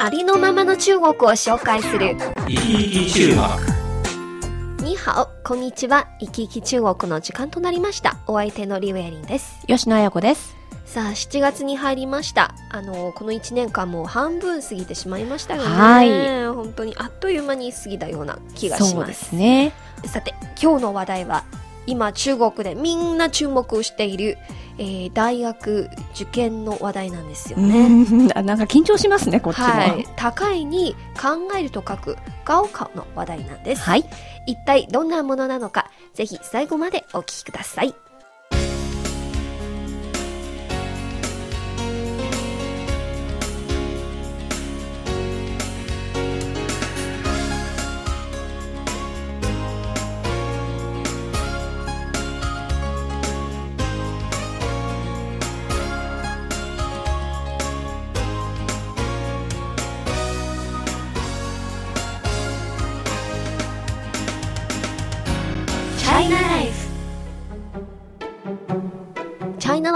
ありのままの中国を紹介する。生き生き中国にはお、こんにちは。生き生き中国の時間となりました。お相手のリウェリンです。吉野彩子です。さあ、7月に入りました。あの、この1年間もう半分過ぎてしまいましたよね。はい本当にあっという間に過ぎたような気がしそうですます。ね。さて、今日の話題は、今中国でみんな注目している、えー大学受験の話題なんですよね。なんか緊張しますね、こっちも。はい、高いに考えると書く高考の話題なんです。はい。一体どんなものなのか、ぜひ最後までお聞きください。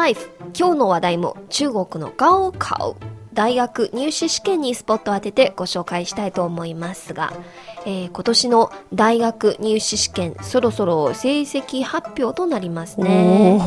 5今日の話題も中国のガオカオ大学入試試験にスポットを当ててご紹介したいと思いますが、えー、今年の大学入試試験そろそろ成績発表となりますね。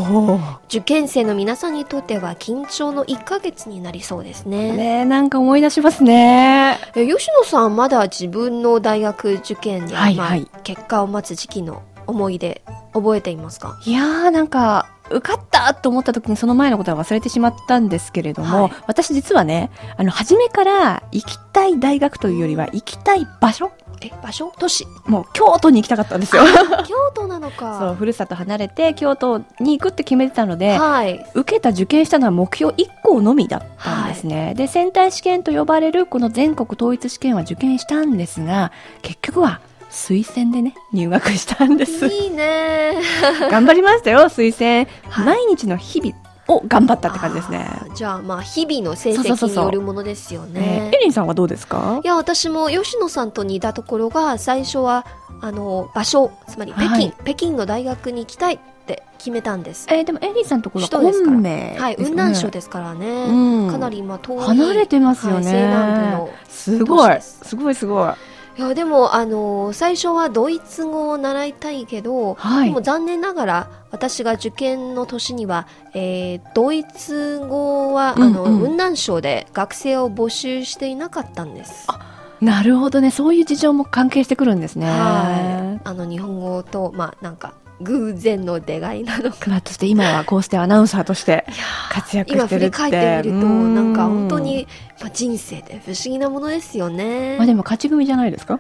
受験生の皆さんにとっては緊張の1か月になりそうですね。ねなんか思い出しますね。え吉野さんまだ自分の大学受験に、はいはい、まあ、結果を待つ時期の思い出覚えていますか？いやーなんか、受かったと思った時にその前のことは忘れてしまったんですけれども、はい。私実はね、あの、初めから行きたい大学というよりは行きたい場所？え場所？都市？もう京都に行きたかったんですよ。京都なのか。そう、ふるさと離れて京都に行くって決めてたので、はい。受けた受験したのは目標1校のみだったんですね。で、センター試験と呼ばれるこの全国統一試験は受験したんですが、結局は推薦でね、入学したんです。いいね。頑張りましたよ、推薦。はい。毎日の日々を頑張ったって感じですね。じゃあまあ日々の成績によるものですよね。ねエリンさんはどうですか？いや私も吉野さんと似たところが最初はあの場所つまり北京、はい。北京の大学に行きたいって決めたんです。えーでもエリンさんのところは首都ですから。昆明はい雲南省ですからね、うん。かなりまあ遠い。離れてますよね。はい西南部のすごい。すごいすごい。いやでもあの最初はドイツ語を習いたいけど、はいでも残念ながら私が受験の年には、えードイツ語は、あのうんうん雲南省で学生を募集していなかったんです。なるほどね。そういう事情も関係してくるんですね。はい、あの日本語とまあなんか偶然の出会いなのか。まあ、そして今はこうしてアナウンサーとして活躍今振りしてるって。返ってみるとうんなんか本当。に、まあ、人生って不思議なものですよね。まあでも勝ち組じゃないですか？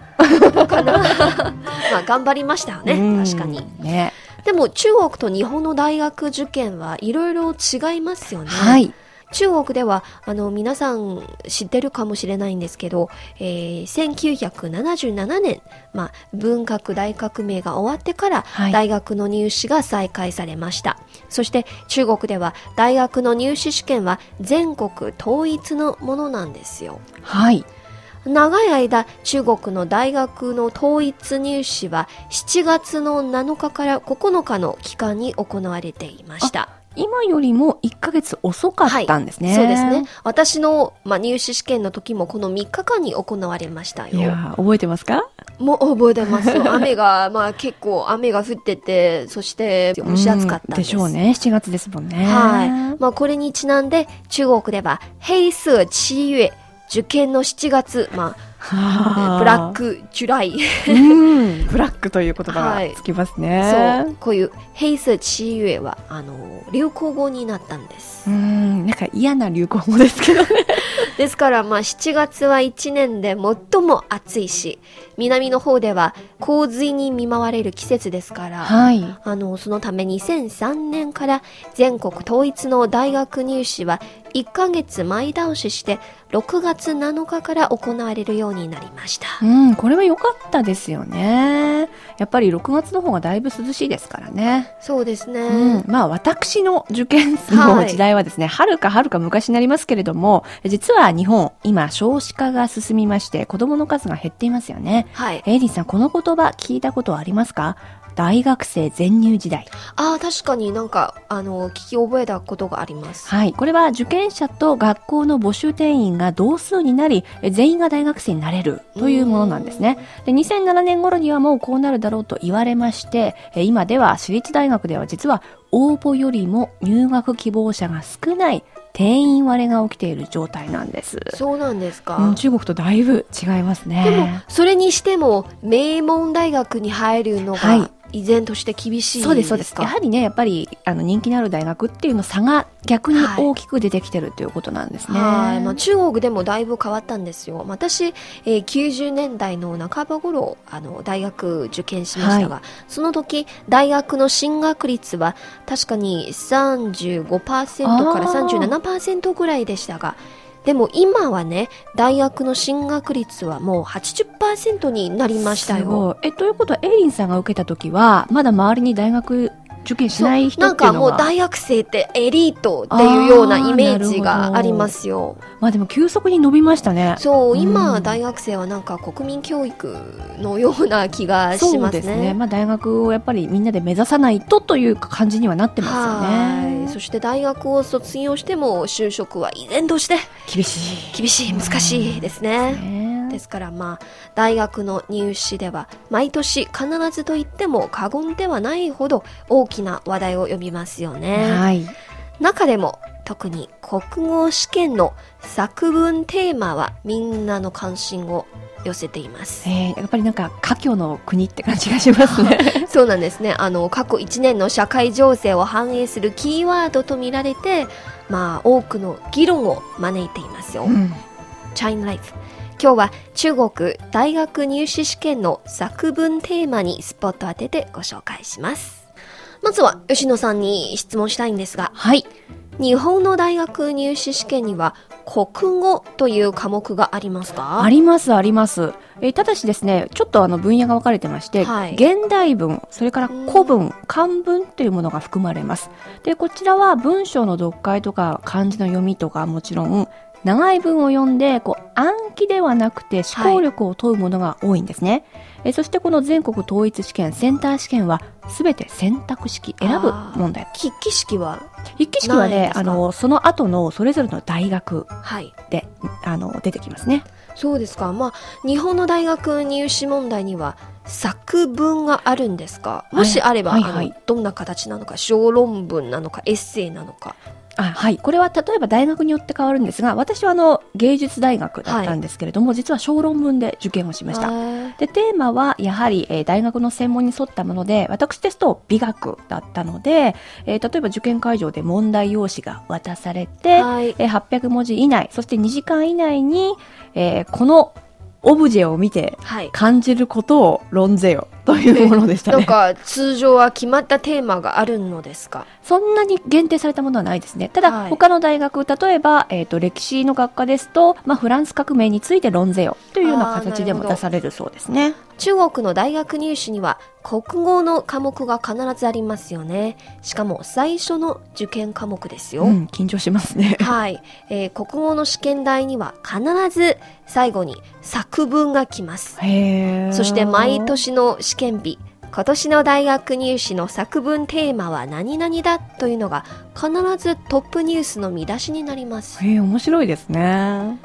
かな まあ頑張りましたよねうん確かに。ね。でも中国と日本の大学受験はいろいろ違いますよね。はい。中国ではあの皆さん知ってるかもしれないんですけど、えー1977年、まあ、文革大革命が終わってからはい。大学の入試が再開されました、そして中国では大学の入試試験は全国統一のものなんですよ。はい。長い間中国の大学の統一入試は7月の7日から9日の期間に行われていました今よりも1ヶ月遅かったんですね。そうですね。私の、まあ、入試試験の時もこの3日間に行われましたよ。いやー覚えてますか？もう覚えてますよ。雨が、まあ結構雨が降ってて、そして蒸し暑かったんです。うんでしょうね。7月ですもんね。はい。まあこれにちなんで中国では、黑色七月、受験の7月、まあブラック、ジュライ。うん。ブラックという言葉はいがつきますね。そう。こういう黑色七月は、あの、流行語になったんです。うん。なんか嫌な流行語ですけどね。ですから、まあ、7月は1年で最も暑いし、南の方では洪水に見舞われる季節ですから、はい。あの、そのため2003年から全国統一の大学入試は1ヶ月前倒しして6月7日から行われるようになりました。うん、これは良かったですよね。やっぱり6月の方がだいぶ涼しいですからね。そうですね。うん、まあ私の受験の時代はですね、はるかはるか昔になりますけれども、実は日本、今少子化が進みまして、子供の数が減っていますよね。はい。エイリーさん、この言葉聞いたことはありますか？大学生全入時代。ああ、確かになんか、あの、聞き覚えたことがあります。はい。これは受験者と学校の募集定員が同数になり、え全員が大学生になれるというものなんですね。で、2007年頃にはもうこうなるだろうと言われまして、え今では私立大学では実は応募よりも入学希望者が少ない定員割れが起きている状態なんです。そうなんですか。うん、中国とだいぶ違いますね。でも、それにしても、名門大学に入るのはいが、依然として厳しいそうです、そうです。かやはりね、やっぱり、あの、人気のある大学っていうの差が逆にはい大きく出てきてるということなんですね。はい、まあ、中国でもだいぶ変わったんですよ。私、えー90年代の半ば頃、あの、大学受験しましたが、その時、大学の進学率は確かに35%からあー37%ぐらいでしたが、でも今はね、大学の進学率はもう80%になりましたよ。え、ということは、エイリンさんが受けた時は、まだ周りに大学受験しない人なんっていうのが。かもう大学生ってエリートっていうようなイメージがありますよ。まあでも急速に伸びましたね。そう、うん今、大学生はなんか国民教育のような気がしそうますですね。ね。まあ大学をやっぱりみんなで目指さないとという感じにはなってますよはい。ね。そして大学を卒業しても就職は依然として厳しい。厳しい、難しいですね。ねですからまあ、大学の入試では毎年必ずと言っても過言ではないほど大きな話題を呼びますよね。はい。中でも特に国語試験の作文テーマはみんなの関心を寄せています。えー、やっぱりなんか、家境の国って感じがしますね。そうなんですね。あの、過去1年の社会情勢を反映するキーワードと見られて、まあ、多くの議論を招いていますよ。うん。チャイナライフ。今日は中国大学入試試験の作文テーマにスポット当ててご紹介します。まずは吉野さんに質問したいんですが、はい。日本の大学入試試験には国語という科目がありますか？あります、あります。えーただしですね、ちょっとあの分野が分かれてまして、はい現代文、それから古文、漢文というものが含まれます。で、こちらは文章の読解とか漢字の読みとかもちろん、長い文を読んで、こう、暗記ではなくて思考力を問うものが多いんですね。えーそしてこの全国統一試験、センター試験は、すべて選択式、選ぶ問題。筆記式は筆記式はね、あの、その後のそれぞれの大学はい。で、あの、出てきますね。そうですか。まあ、日本の大学入試問題には作文があるんですか？もしあれば、はいはいあのどんな形なのか、小論文なのか、エッセイなのか。あはい。これは例えば大学によって変わるんですが、私はあの、芸術大学だったんですけれども、実は小論文で受験をしました。た。で、テーマはやはり、えー大学の専門に沿ったもので、私ですと美学だったので、えー例えば受験会場で問題用紙が渡されて、はい。えー800文字以内、そして2時間以内に、えーこのオブジェを見てはい。感じることを論ぜよというものでしたね。なんか、通常は決まったテーマがあるのですか？そんなに限定されたものはないですね。ただ、はい他の大学、例えば、えっ、と、歴史の学科ですと、まあ、フランス革命について論ぜよというような形でも出されるそうですね。中国の大学入試には国語の科目が必ずありますよね。しかも最初の受験科目ですよ。うん、緊張しますね。はい、えー国語の試験台には必ず最後に作文が来ます。そして毎。年の試験日、今年の大学入試の作文テーマは何々だというのが必ずトップニュースの見出しになります。へえ、面白いですね。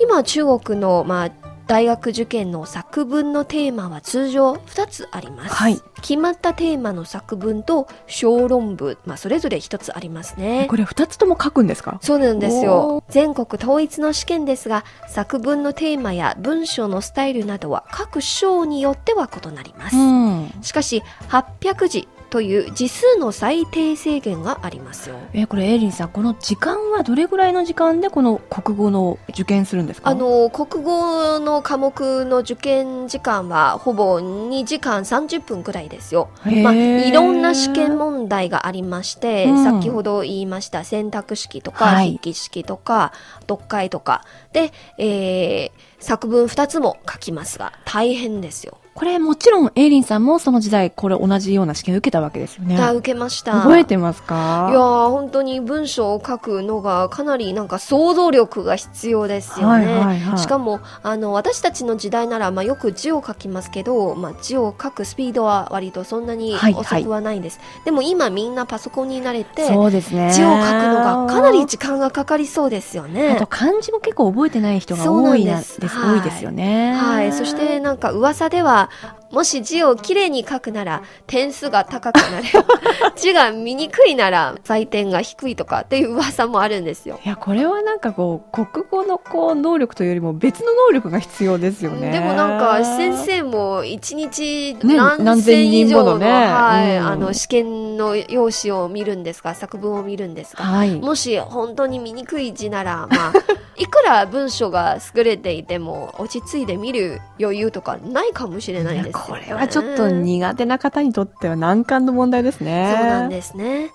今中国の、まあ、大学受験の作文のテーマは通常2つあります。はい決まったテーマの作文と小論文、まあ、それぞれ1つありますね。これ二つとも書くんですか？そうなんですおよ。全国統一の試験ですが、作文のテーマや文章のスタイルなどは各章によっては異なります。うん。しかし、800字という字数の最低制限がありますよ。えーこれエイリンさんこの時間はどれぐらいの時間でこの国語の受験するんですか？あの国語の科目の受験時間はほぼ2時間30分くらいですよ。まあ、いろんな試験問題がありまして、うん先ほど言いました選択式とか、はい筆記式とか読解とかで、えー作文2つも書きますが大変ですよ。これもちろんエイリンさんもその時代これ同じような試験を受けたわけですよね。あ受けました。覚えてますか？いやー本当に文章を書くのがかなりなんか想像力が必要ですよね。はいはいはい。しかもあの私たちの時代なら、まあ、よく字を書きますけど、まあ、字を書くスピードは割とそんなにはいはい。遅くはないんです、でも今みんなパソコンに慣れてそうですね。字を書くのがかなり時間がかかりそうですよあねと。漢字も結構覚えてない人が多いです。多いですよね。はい、そしてなんか噂では了。もし字をきれいに書くなら点数が高くなる。字が見にくいなら採点が低いとかっていう噂もあるんですよ。いやこれはなんかこう国語のこう能力というよりも別の能力が必要ですよね。でもなんか先生も一日ね何何千千以上の,、人ものね。はいうん。あの試験の用紙を見るんですが作文を見るんですが、はい。もし本当に見にくい字なら、まあ、いくら文章が優れていても落ち着いて見る余裕とかないかもしれないですこれはちょっと苦手な方にとっては難関の問題ですねそうなんですね。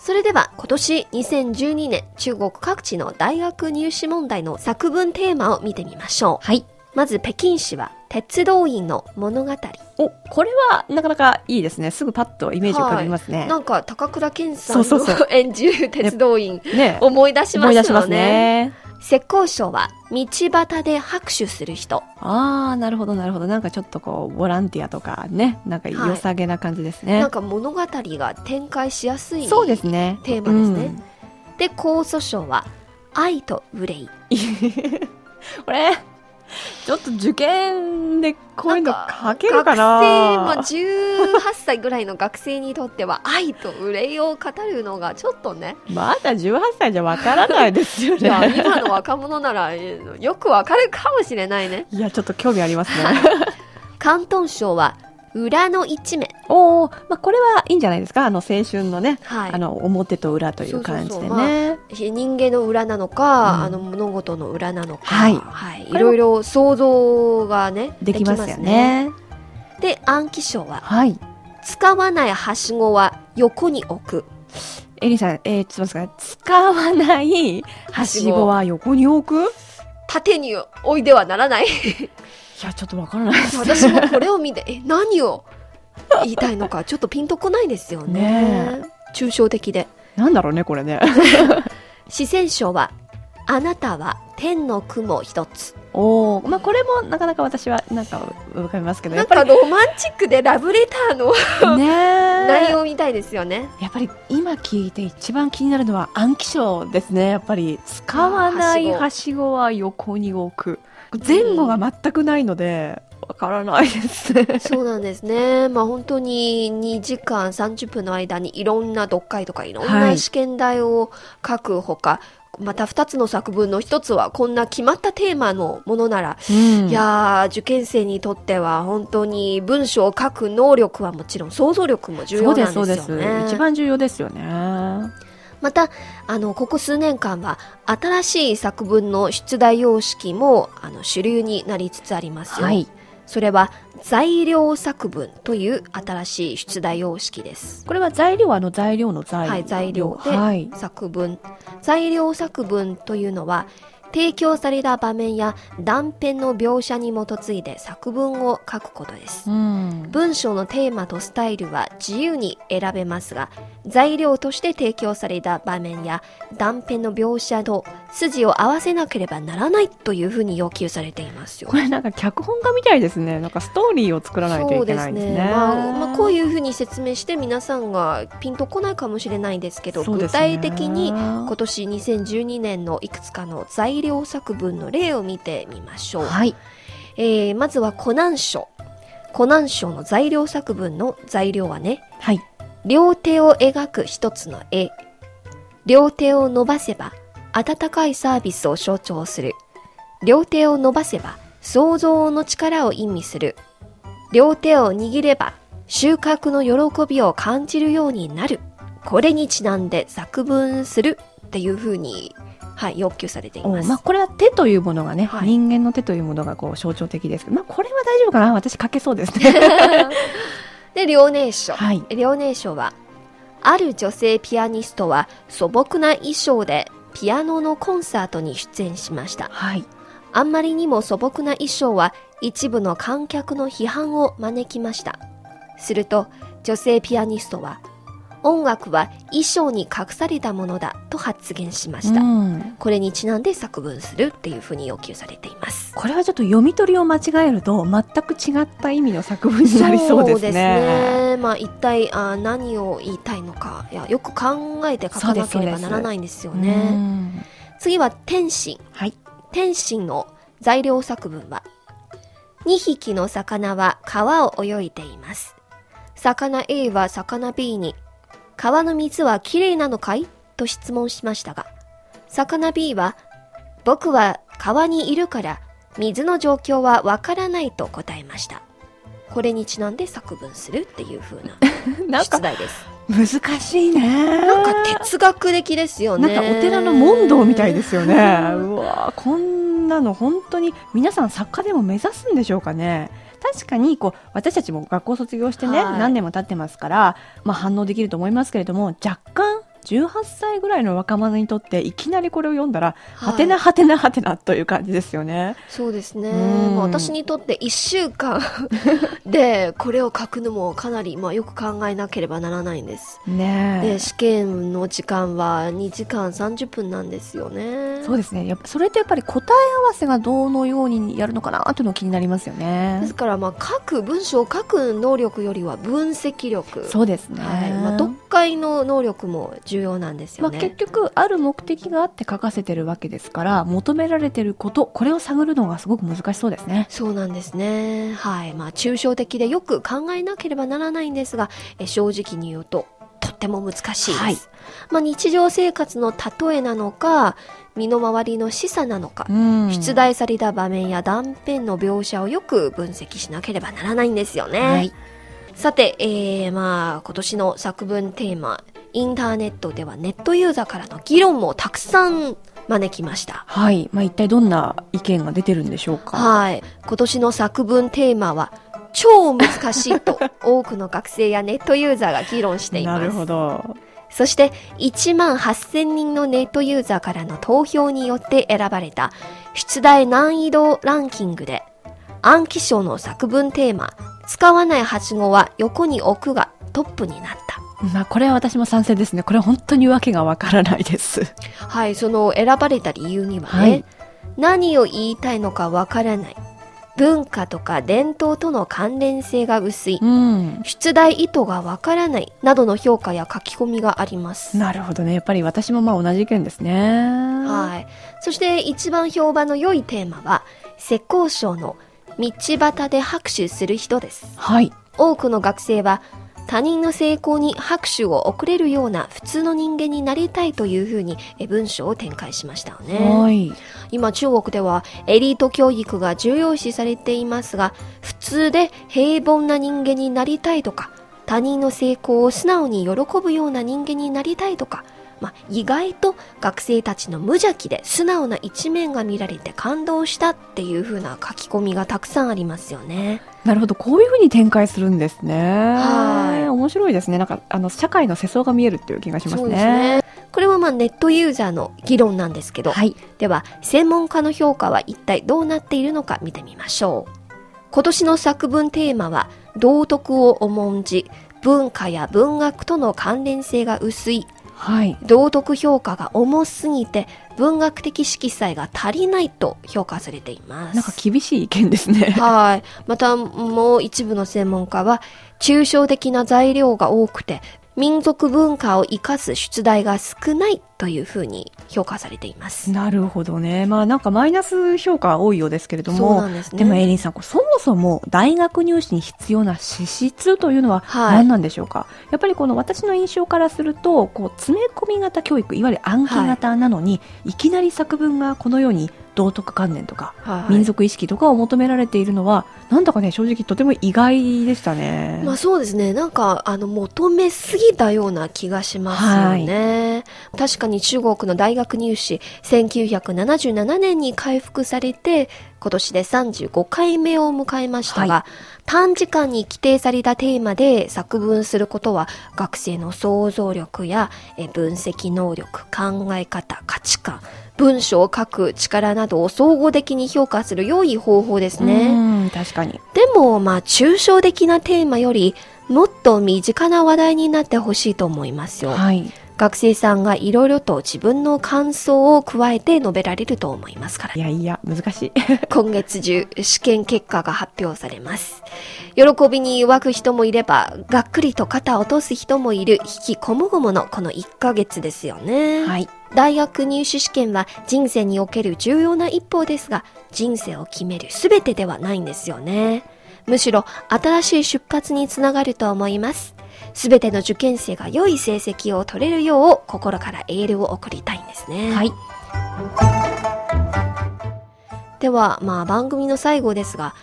それでは今年2012年中国各地の大学入試問題の作文テーマを見てみましょう。はいまず北京市は鉄道員の物語。おこれはなかなかいいですねすぐパッとイメージ浮かびますね、なんか高倉健さんの 演じる鉄道員ね思い出しますよね。思い出しますね浙江省は道端で拍手する人。ああなるほどなるほどなんかちょっとこうボランティアとかねなんか良さげな感じですね、なんか物語が展開しやすい。そうですねテーマですねで、江蘇省は愛と憂い。う んこれちょっと受験でこういうの書けるかな？学生、まあ、18歳ぐらいの学生にとっては愛と憂いを語るのがちょっとね。まだ18歳じゃわからないですよね。今の若者ならえーよくわかるかもしれないね。いやちょっと興味ありますね。広東省は裏の一面。おお、まあ、これはいいんじゃないですか？あの青春のね、はい。あの表と裏という感じでそうそうそう。ね人間の裏なのか、うん。あの物事の裏なのか、はい。はい、いろいろ想像がねできますよね。で暗記省ははい。使わないはしごは横に置く。エリさん、えー、ちょっと待って使わないはしごは横に置く？い縦に置いてはならないやちょっとわからないです。私もこれを見てえ何を言いたいのか ちょっとピンとこないですよね。ね抽象的で。なんだろうねこれね。四川省はあなたは天の雲一つ。おおまあこれもなかなか私はなんか浮かびますけどなんやっぱりかロマンチックでラブレターのね 内容みたいですよね。やっぱり今聞いて一番気になるのは暗記書ですね。やっぱり使わないはしごは横に置く前後が全くないのでわからないですね。そうなんですね。まあ本当に2時間30分の間にいろんな読解とかいろんはない。試験題を書くほか、また2つの作文の1つはこんな決まったテーマのものなら、うん。いやー、受験生にとっては本当に文章を書く能力はもちろん想像力も重要なんすそうですよね。です。一番重要ですよねまた、あの、ここ数年間は新しい作文の出題様式もあの主流になりつつありますよ。はいそれは材料作文という新しい出題様式です。これは材料はあの材料の材はい、材料ではい作文。材料作文というのは、提供された場面や断片の描写に基づいて作文を書くことです。うん。文章のテーマとスタイルは自由に選べますが、材料として提供された場面や断片の描写と筋を合わせなければならないというふうに要求されていますよ。こ。れなんか脚本家みたいですね。なんかストーリーを作らないといけないんですね。まあまあ、こういうふうに説明して皆さんがピンとこないかもしれないんですけど、ね。体的に今年2012年のいくつかの材料作文の例を見てみましょう。はいえーまずは湖南省。湖南省の材料作文の材料はね、はい両手を描く一つの絵。両手を伸ばせば温かいサービスを象徴する。両手を伸ばせば想像の力を意味する。両手を握れば収穫の喜びを感じるようになる。これにちなんで作文するっていうふうに、はい、要求されています。おまあ、これは手というものがね、はい人間の手というものがこう象徴的ですけど、まあ、これは大丈夫かな？私書けそうですね。で、遼寧書。はい。遼寧書は、ある女性ピアニストは素朴な衣装でピアノのコンサートに出演しました。はい。あんまりにも素朴な衣装は一部の観客の批判を招きました。すると女性ピアニストは音楽は衣装に隠されたものだと発言しました。うんこれにちなんで作文するっていうふうに要求されています。これはちょっと読み取りを間違えると全く違った意味の作文になりそうですね。ねまあ一体あ何を言いたいのか、いやよく考えて書かなければならないんですようね。ん次は天津。はい。天津の材料作文は、2匹の魚は川を泳いでいます。魚 A は魚 B に、川の水はきれいなのかい？と質問しましたが、魚 B は、僕は川にいるから水の状況はわからないと答えました。これにちなんで作文するっていう風な なんか出題です。難しいね。なんか哲学的ですよね。なんかお寺の問答みたいですよね。うわーこんなの本当に皆さん作家でも目指すんでしょうかね。確かにこう私たちも学校卒業してね、はい。何年も経ってますから、まあ、反応できると思いますけれども若干18歳ぐらいの若者にとっていきなりこれを読んだら、はいはてなはてなはてなという感じですよね。そうですね。私にとって1週間 でこれを書くのもかなり、まあ、よく考えなければならないんです。ねえで、試験の時間は2時間30分なんですよね。そうですねやっぱそれってやっぱり答え合わせがどのようにやるのかなというのが気になりますよでねす。から、まあ、書く、文章を書く能力よりは分析力。そうですね。はい。まあ、読解の能力も重要なんですまあ、よね。結局ある目的があって書かせてるわけですから求められてることこれを探るのがすごく難しそうですね。そうなんですね。はい。まあ、抽象的でよく考えなければならないんですが、え正直に言うと、とっても難しいです。はいまあ、日常生活の例えなのか、身の回りの示唆なのか、うん出題された場面や断片の描写をよく分析しなければならないんですよね。はいさて、えー、まあ、今年の作文テーマ、インターネットではネットユーザーからの議論もたくさん招きました。はい。まあ、一体どんな意見が出てるんでしょうか？はい。今年の作文テーマは、超難しいと多くの学生やネットユーザーが議論しています。なるほど。そして1万8000人のネットユーザーからの投票によって選ばれた出題難易度ランキングで暗記賞の作文テーマ使わないはしごは横に置くがトップになった。まあ、これは私も賛成ですね。これは本当にわけがわからないです。はい、その選ばれた理由にはね、はい何を言いたいのかわからない。文化とか伝統との関連性が薄い。うん。出題意図がわからないなどの評価や書き込みがあります。なるほどね。やっぱり私もまあ同じ意見ですね。はい。そして一番評判の良いテーマは、浙江省の道端で拍手する人です。はい。多くの学生は、他人の成功に拍手を送れるような普通の人間になりたいというふうにえ文章を展開しましたよね。はい。今中国ではエリート教育が重要視されていますが、普通で平凡な人間になりたいとか、他人の成功を素直に喜ぶような人間になりたいとか、まあ、意外と学生たちの無邪気で素直な一面が見られて感動したっていう風な書き込みがたくさんありますよね。なるほど。こういうふうに展開するんですね。はい面白いですね。なんか、あの、社会の世相が見えるっていう気がしますそうね。ですね。これはまあネットユーザーの議論なんですけど、はい。では専門家の評価は一体どうなっているのか見てみましょう今年の作文テーマは道徳を重んじ文化や文学との関連性が薄いはい。道徳評価が重すぎて文学的色彩が足りないと評価されていますなんか厳しい意見ですね。はい。また、もう一部の専門家は、抽象的な材料が多くて、民族文化を生かす出題が少ないというふうに評価されています。なるほどね。まあなんかマイナス評価多いようですけれどそうも、ですね。でもエリンさん、そもそも大学入試に必要な資質というのははい何なんでしょうか、やっぱりこの私の印象からすると、こう詰め込み型教育、いわゆる暗記型なのに、い、きなり作文がこのように道徳観念とか、はい民族意識とかを求められているのは、なんだかね、正直とても意外でしたね。まあそうですね。なんか、あの、求めすぎたような気がしますよね。確かに中国の大学入試、1977年に回復されて、今年で35回目を迎えましたが、は短時間に規定されたテーマで作文することは、学生の想像力やえ分析能力、考え方、価値観、文章を書く力などを総合的に評価する良い方法ですね。うん、確かに。でも、まあ、抽象的なテーマより、もっと身近な話題になってほしいと思いますよ。はい。学生さんがいろいろと自分の感想を加えて述べられると思いますからい。やいや、難しい。今月中、試験結果が発表されます。喜びに湧く人もいれば、がっくりと肩を落とす人もいる、引きこもごものこの1ヶ月ですよね。はい。大学入試試験は人生における重要な一歩ですが、人生を決める全てではないんですよね。むしろ新しい出発につながると思います。全ての受験生が良い成績を取れるよう心からエールを送りたいんですね。はい。では、まあ番組の最後ですが、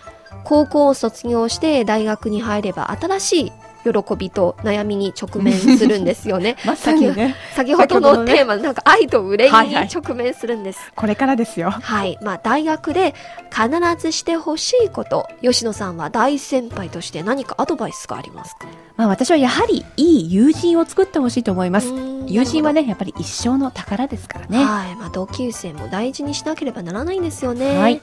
高校を卒業して大学に入れば新しい喜びと悩みに直面するんですよね。まさにね、先ほどのテーマ、なんか愛と憂いにはいはい直面するんです。これからですよ。はい。まあ、大学で必ずしてほしいこと、吉野さんは大先輩として何かアドバイスがありますか？まあ私はやはりいい友人を作ってほしいと思います。友人はね、ね、やっぱり一生の宝ですからね。はい。まあ、同級生も大事にしなければならないんですよね。はい。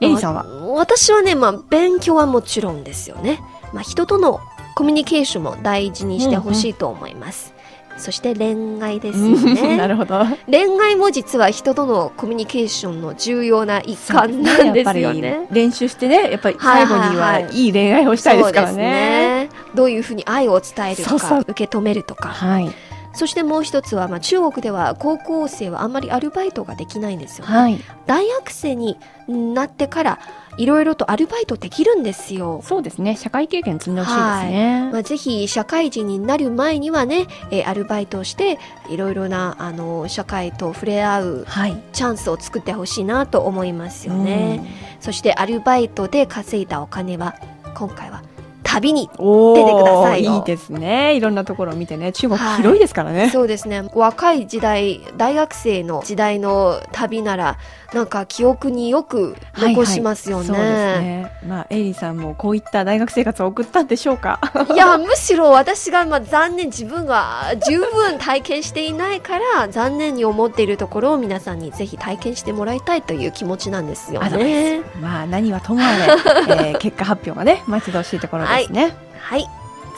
エリさんは？まあ私はね、まあ、勉強はもちろんですよね。まあ、人とのコミュニケーションも大事にしてほしいと思います。そして恋愛ですよね。なるほど。恋愛も実は人とのコミュニケーションの重要な一環なんですよね。やっぱり練習してね、やっぱり最後にはいはい恋愛をしたいですからね。ねどういうふうに愛を伝えるとか受け止めるとかはい。そしてもう一つは、まあ、中国では高校生はあんまりアルバイトができないんですよ、ねはい。大学生になってからいろいろとアルバイトできるんですよそうですね。社会経験積んでほしいですね。まあ、ぜひ社会人になる前にはね、えーアルバイトをしていろいろなあの社会と触れ合うはい。チャンスを作ってほしいなと思いますよね、そしてアルバイトで稼いだお金は今回は旅にお出てくださいよいいですね。いろんなところを見てね。中国はい広いですからね。そうですね若い時代大学生の時代の旅ならなんか記憶によく残しますよね,、そうですね。まあ、エイリーさんもこういった大学生活を送ったんでしょうか。いやむしろ私がまあ残念自分が十分体験していないから残念に思っているところを皆さんにぜひ体験してもらいたいという気持ちなんですよねまあ、何はともあれ、えー結果発表がね、待ち遠しいところですね。はい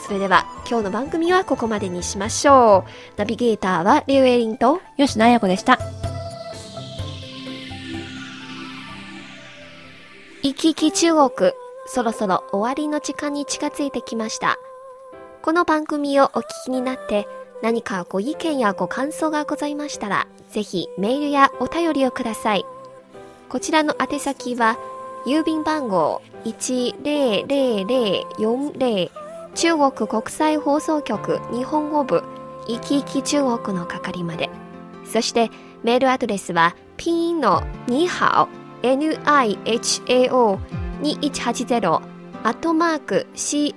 それでは今日の番組はここまでにしましょうナビゲーターはリュウエリンと吉野彩子でした。行き来中国、そろそろ終わりの時間に近づいてきました。この番組をお聞きになって何かご意見やご感想がございましたら、ぜひメールやお便りをください。こちらの宛先は、郵便番号10040中国国際放送局日本語部行き来中国の係まで。そしてメールアドレスはピンのニハオ nihao2180 アットマーク cri.com.cn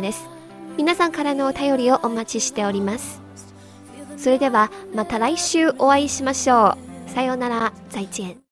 です。皆さんからのお便りをお待ちしております。それではまた来週お会いしましょう。さようなら、再见。